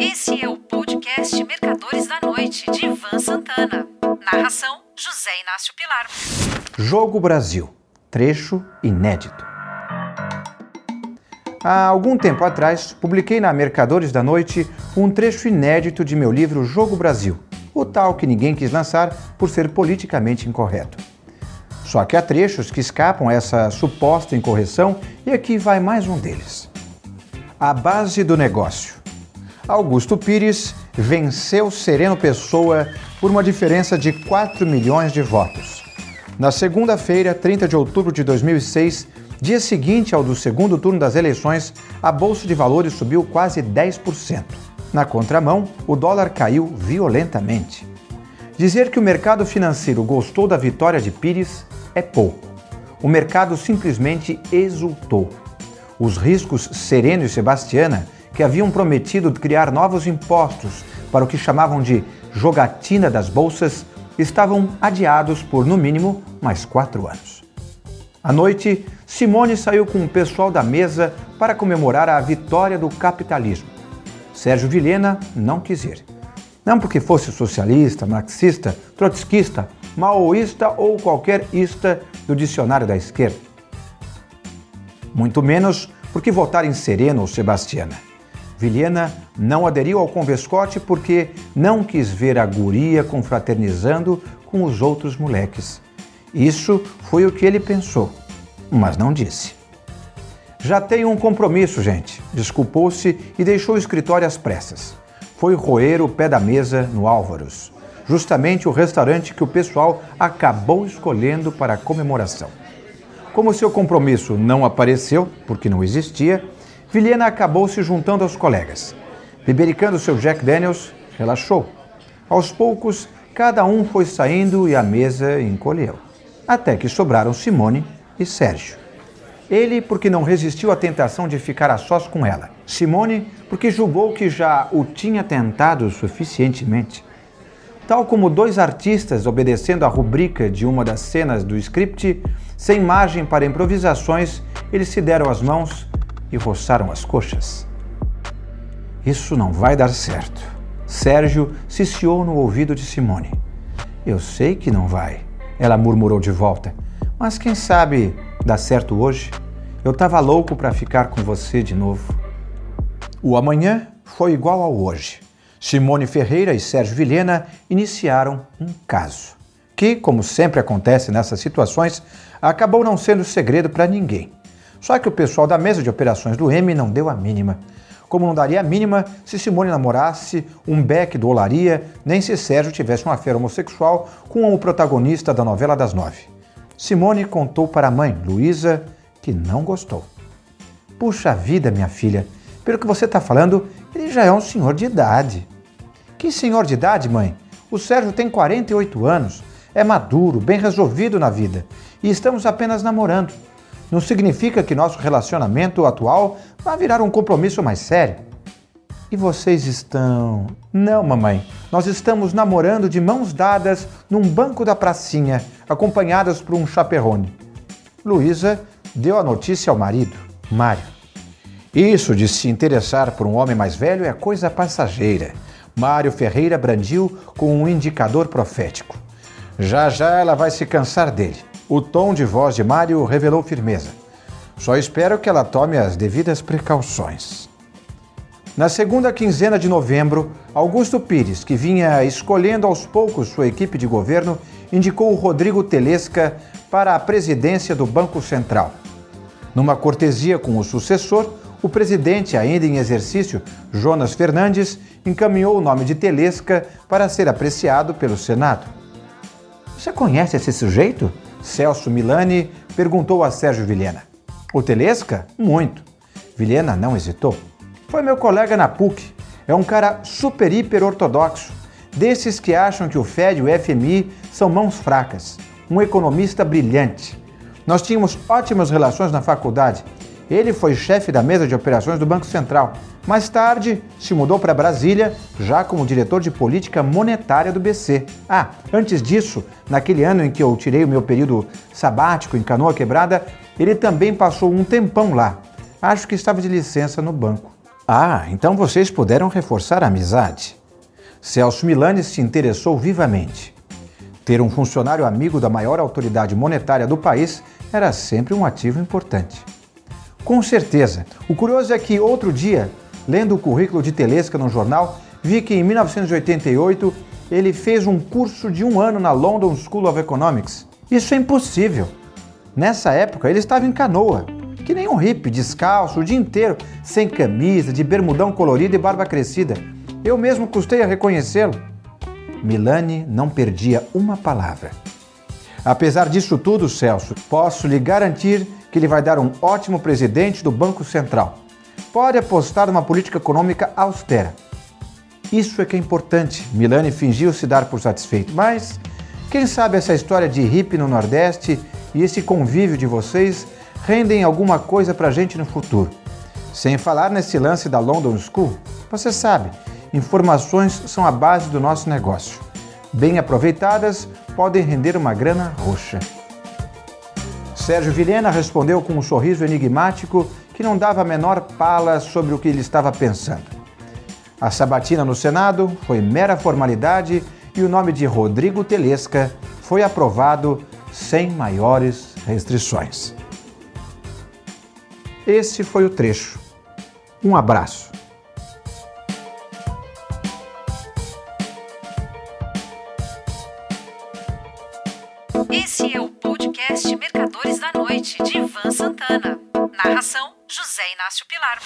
Esse é o podcast Mercadores da Noite, de Ivan Santana. Narração: José Inácio Pilar. Jogo Brasil trecho inédito. Há algum tempo atrás, publiquei na Mercadores da Noite um trecho inédito de meu livro Jogo Brasil, o tal que ninguém quis lançar por ser politicamente incorreto. Só que há trechos que escapam a essa suposta incorreção e aqui vai mais um deles. A base do negócio. Augusto Pires venceu Sereno Pessoa por uma diferença de 4 milhões de votos. Na segunda-feira, 30 de outubro de 2006, dia seguinte ao do segundo turno das eleições, a bolsa de valores subiu quase 10%. Na contramão, o dólar caiu violentamente. Dizer que o mercado financeiro gostou da vitória de Pires é pouco. O mercado simplesmente exultou. Os riscos Sereno e Sebastiana que haviam prometido criar novos impostos para o que chamavam de jogatina das bolsas estavam adiados por, no mínimo, mais quatro anos. À noite, Simone saiu com o pessoal da mesa para comemorar a vitória do capitalismo. Sérgio Vilhena não quis ir. Não porque fosse socialista, marxista, trotskista, maoísta ou qualquer ista do dicionário da esquerda. Muito menos porque votar em Sereno ou Sebastiana. Vilhena não aderiu ao Convescote porque não quis ver a guria confraternizando com os outros moleques. Isso foi o que ele pensou, mas não disse. Já tenho um compromisso, gente. Desculpou-se e deixou o escritório às pressas. Foi roer o pé da mesa no Álvaros, justamente o restaurante que o pessoal acabou escolhendo para a comemoração. Como seu compromisso não apareceu, porque não existia, Vilhena acabou se juntando aos colegas. Bebericando seu Jack Daniels, relaxou. Aos poucos, cada um foi saindo e a mesa encolheu. Até que sobraram Simone e Sérgio. Ele, porque não resistiu à tentação de ficar a sós com ela. Simone, porque julgou que já o tinha tentado suficientemente. Tal como dois artistas obedecendo à rubrica de uma das cenas do script, sem margem para improvisações, eles se deram as mãos e roçaram as coxas. Isso não vai dar certo. Sérgio ciciou no ouvido de Simone. Eu sei que não vai, ela murmurou de volta. Mas quem sabe dá certo hoje? Eu estava louco para ficar com você de novo. O amanhã foi igual ao hoje. Simone Ferreira e Sérgio Vilhena iniciaram um caso, que, como sempre acontece nessas situações, acabou não sendo segredo para ninguém. Só que o pessoal da mesa de operações do M não deu a mínima. Como não daria a mínima se Simone namorasse um Beck do Olaria, nem se Sérgio tivesse uma fera homossexual com o protagonista da novela das nove. Simone contou para a mãe, Luísa, que não gostou. Puxa vida, minha filha, pelo que você está falando, ele já é um senhor de idade. Que senhor de idade, mãe? O Sérgio tem 48 anos, é maduro, bem resolvido na vida e estamos apenas namorando não significa que nosso relacionamento atual vá virar um compromisso mais sério. E vocês estão. Não, mamãe. Nós estamos namorando de mãos dadas num banco da pracinha, acompanhadas por um chaperrone. Luísa deu a notícia ao marido, Mário. Isso de se interessar por um homem mais velho é coisa passageira. Mário Ferreira brandiu com um indicador profético. Já já ela vai se cansar dele. O tom de voz de Mário revelou firmeza. Só espero que ela tome as devidas precauções. Na segunda quinzena de novembro, Augusto Pires, que vinha escolhendo aos poucos sua equipe de governo, indicou Rodrigo Telesca para a presidência do Banco Central. Numa cortesia com o sucessor, o presidente, ainda em exercício, Jonas Fernandes, encaminhou o nome de Telesca para ser apreciado pelo Senado. Você conhece esse sujeito? Celso Milani perguntou a Sérgio Vilhena. O Telesca? Muito. Vilhena não hesitou. Foi meu colega na PUC. É um cara super hiper ortodoxo. Desses que acham que o FED e o FMI são mãos fracas. Um economista brilhante. Nós tínhamos ótimas relações na faculdade. Ele foi chefe da mesa de operações do Banco Central. Mais tarde, se mudou para Brasília, já como diretor de política monetária do BC. Ah, antes disso, naquele ano em que eu tirei o meu período sabático em Canoa Quebrada, ele também passou um tempão lá. Acho que estava de licença no banco. Ah, então vocês puderam reforçar a amizade. Celso Milani se interessou vivamente. Ter um funcionário amigo da maior autoridade monetária do país era sempre um ativo importante. Com certeza. O curioso é que outro dia, lendo o currículo de Telesca no jornal, vi que em 1988 ele fez um curso de um ano na London School of Economics. Isso é impossível. Nessa época ele estava em canoa, que nem um hippie, descalço, o dia inteiro, sem camisa, de bermudão colorido e barba crescida. Eu mesmo custei a reconhecê-lo. Milani não perdia uma palavra. Apesar disso tudo, Celso, posso lhe garantir que ele vai dar um ótimo presidente do Banco Central. Pode apostar numa política econômica austera. Isso é que é importante. Milani fingiu se dar por satisfeito, mas quem sabe essa história de hippie no Nordeste e esse convívio de vocês rendem alguma coisa pra gente no futuro. Sem falar nesse lance da London School, você sabe, Informações são a base do nosso negócio. Bem aproveitadas, podem render uma grana roxa. Sérgio Vilhena respondeu com um sorriso enigmático que não dava a menor pala sobre o que ele estava pensando. A sabatina no Senado foi mera formalidade e o nome de Rodrigo Telesca foi aprovado sem maiores restrições. Esse foi o trecho. Um abraço. Esse é o Narração: José Inácio Pilar.